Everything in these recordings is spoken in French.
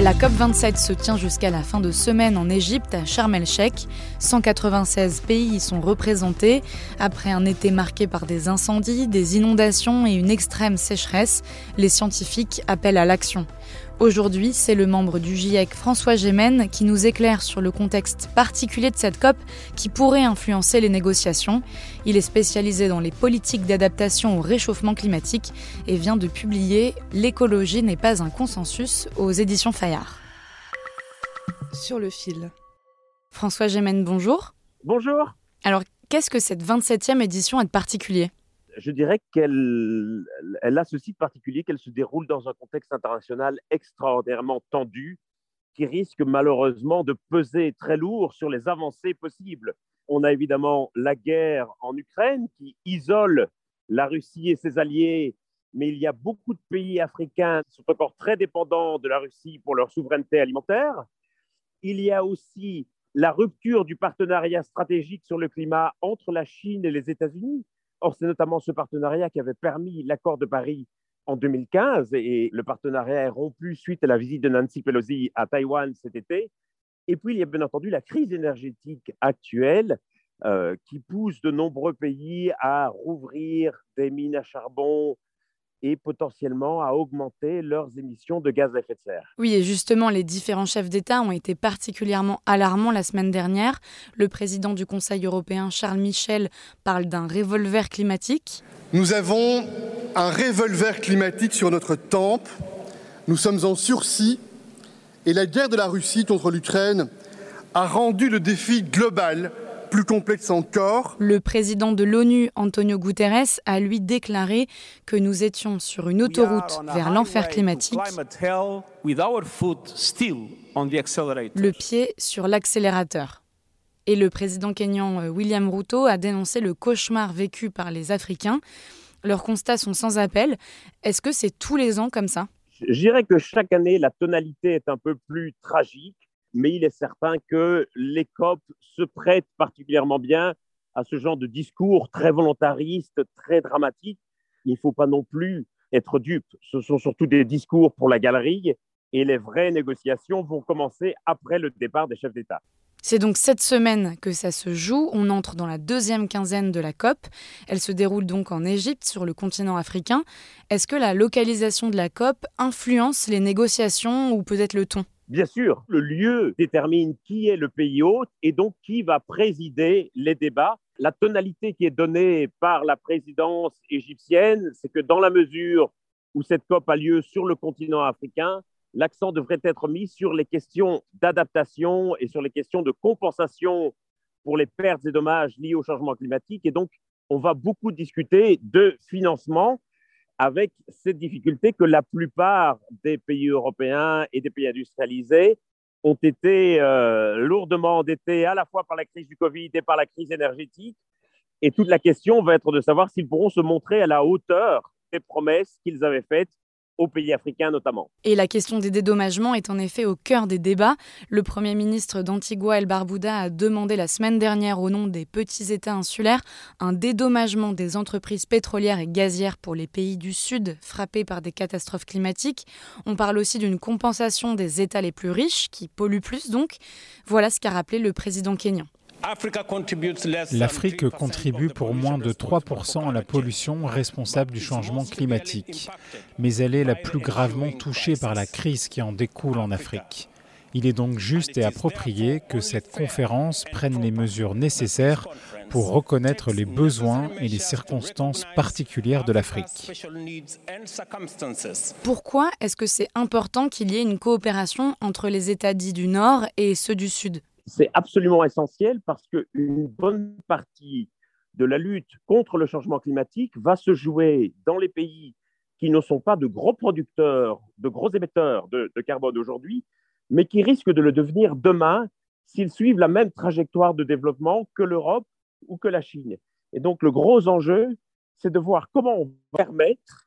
La COP27 se tient jusqu'à la fin de semaine en Égypte, à Sharm el-Sheikh. 196 pays y sont représentés. Après un été marqué par des incendies, des inondations et une extrême sécheresse, les scientifiques appellent à l'action. Aujourd'hui, c'est le membre du GIEC François Gémen qui nous éclaire sur le contexte particulier de cette COP qui pourrait influencer les négociations. Il est spécialisé dans les politiques d'adaptation au réchauffement climatique et vient de publier L'écologie n'est pas un consensus aux éditions Fayard. Sur le fil. François Gémen, bonjour. Bonjour. Alors, qu'est-ce que cette 27e édition a de particulier? Je dirais qu'elle elle a ceci de particulier qu'elle se déroule dans un contexte international extraordinairement tendu qui risque malheureusement de peser très lourd sur les avancées possibles. On a évidemment la guerre en Ukraine qui isole la Russie et ses alliés, mais il y a beaucoup de pays africains qui sont encore très dépendants de la Russie pour leur souveraineté alimentaire. Il y a aussi la rupture du partenariat stratégique sur le climat entre la Chine et les États-Unis. Or, c'est notamment ce partenariat qui avait permis l'accord de Paris en 2015 et le partenariat est rompu suite à la visite de Nancy Pelosi à Taïwan cet été. Et puis, il y a bien entendu la crise énergétique actuelle euh, qui pousse de nombreux pays à rouvrir des mines à charbon, et potentiellement à augmenter leurs émissions de gaz à effet de serre. Oui, et justement, les différents chefs d'État ont été particulièrement alarmants la semaine dernière. Le président du Conseil européen, Charles Michel, parle d'un revolver climatique. Nous avons un revolver climatique sur notre tempe. Nous sommes en sursis et la guerre de la Russie contre l'Ukraine a rendu le défi global plus complexe encore. Le président de l'ONU, Antonio Guterres, a lui déclaré que nous étions sur une autoroute vers l'enfer climatique, le pied sur l'accélérateur. Et le président kényan euh, William Ruto a dénoncé le cauchemar vécu par les Africains. Leurs constats sont sans appel. Est-ce que c'est tous les ans comme ça? Je dirais que chaque année, la tonalité est un peu plus tragique mais il est certain que les COP se prêtent particulièrement bien à ce genre de discours très volontariste, très dramatique. Il ne faut pas non plus être dupe. Ce sont surtout des discours pour la galerie et les vraies négociations vont commencer après le départ des chefs d'État. C'est donc cette semaine que ça se joue. On entre dans la deuxième quinzaine de la COP. Elle se déroule donc en Égypte, sur le continent africain. Est-ce que la localisation de la COP influence les négociations ou peut-être le ton? Bien sûr, le lieu détermine qui est le pays hôte et donc qui va présider les débats. La tonalité qui est donnée par la présidence égyptienne, c'est que dans la mesure où cette COP a lieu sur le continent africain, l'accent devrait être mis sur les questions d'adaptation et sur les questions de compensation pour les pertes et dommages liés au changement climatique. Et donc, on va beaucoup discuter de financement avec cette difficulté que la plupart des pays européens et des pays industrialisés ont été euh, lourdement endettés à la fois par la crise du Covid et par la crise énergétique. Et toute la question va être de savoir s'ils pourront se montrer à la hauteur des promesses qu'ils avaient faites aux pays africains notamment. Et la question des dédommagements est en effet au cœur des débats. Le Premier ministre d'Antigua El Barbuda a demandé la semaine dernière au nom des petits États insulaires un dédommagement des entreprises pétrolières et gazières pour les pays du Sud frappés par des catastrophes climatiques. On parle aussi d'une compensation des États les plus riches, qui polluent plus donc. Voilà ce qu'a rappelé le président kényan. L'Afrique contribue pour moins de 3% à la pollution responsable du changement climatique, mais elle est la plus gravement touchée par la crise qui en découle en Afrique. Il est donc juste et approprié que cette conférence prenne les mesures nécessaires pour reconnaître les besoins et les circonstances particulières de l'Afrique. Pourquoi est-ce que c'est important qu'il y ait une coopération entre les États dits du Nord et ceux du Sud? C'est absolument essentiel parce qu'une bonne partie de la lutte contre le changement climatique va se jouer dans les pays qui ne sont pas de gros producteurs, de gros émetteurs de, carbone aujourd'hui, mais qui risquent de le devenir demain s'ils suivent la même trajectoire de développement que l'Europe ou que la Chine. Et donc le gros enjeu, c'est de voir comment on va permettre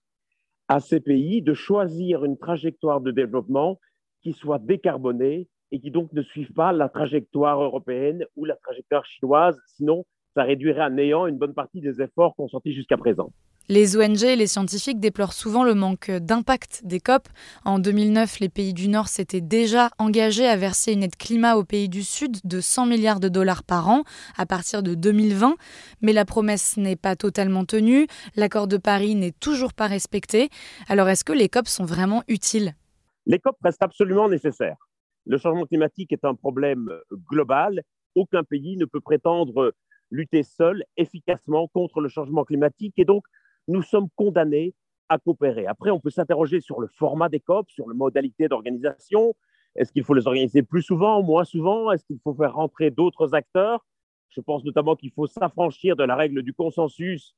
à ces pays de choisir une trajectoire de développement qui soit décarbonée et qui donc ne suive pas la trajectoire européenne ou la trajectoire chinoise. Sinon, ça réduirait à néant une bonne partie des efforts consentis jusqu'à présent. Les ONG et les scientifiques déplorent souvent le manque d'impact des COP. En 2009, les pays du Nord s'étaient déjà engagés à verser une aide climat aux pays du Sud de 100 milliards de dollars par an à partir de 2020. Mais la promesse n'est pas totalement tenue. L'accord de Paris n'est toujours pas respecté. Alors est-ce que les COP sont vraiment utiles? Les COP restent absolument nécessaires. Le changement climatique est un problème global. Aucun pays ne peut prétendre lutter seul efficacement contre le changement climatique. Et donc, nous sommes condamnés à coopérer. Après, on peut s'interroger sur le format des COP, sur les modalités d'organisation. Est-ce qu'il faut les organiser plus souvent, moins souvent? Est-ce qu'il faut faire rentrer d'autres acteurs? Je pense notamment qu'il faut s'affranchir de la règle du consensus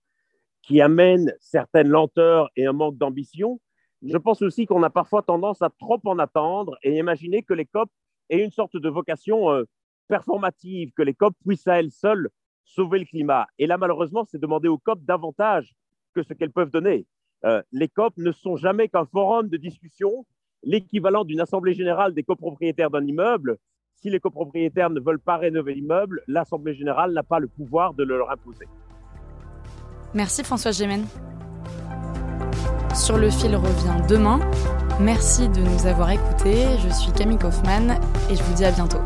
qui amène certaines lenteurs et un manque d'ambition. Je pense aussi qu'on a parfois tendance à trop en attendre et imaginer que les COP aient une sorte de vocation euh, performative, que les COP puissent à elles seules sauver le climat. Et là, malheureusement, c'est demander aux COP davantage que ce qu'elles peuvent donner. Euh, les COP ne sont jamais qu'un forum de discussion, l'équivalent d'une assemblée générale des copropriétaires d'un immeuble. Si les copropriétaires ne veulent pas rénover l'immeuble, l'assemblée générale n'a pas le pouvoir de le leur imposer. Merci François Gémen. Sur le fil revient demain. Merci de nous avoir écoutés. Je suis Camille Kaufmann et je vous dis à bientôt.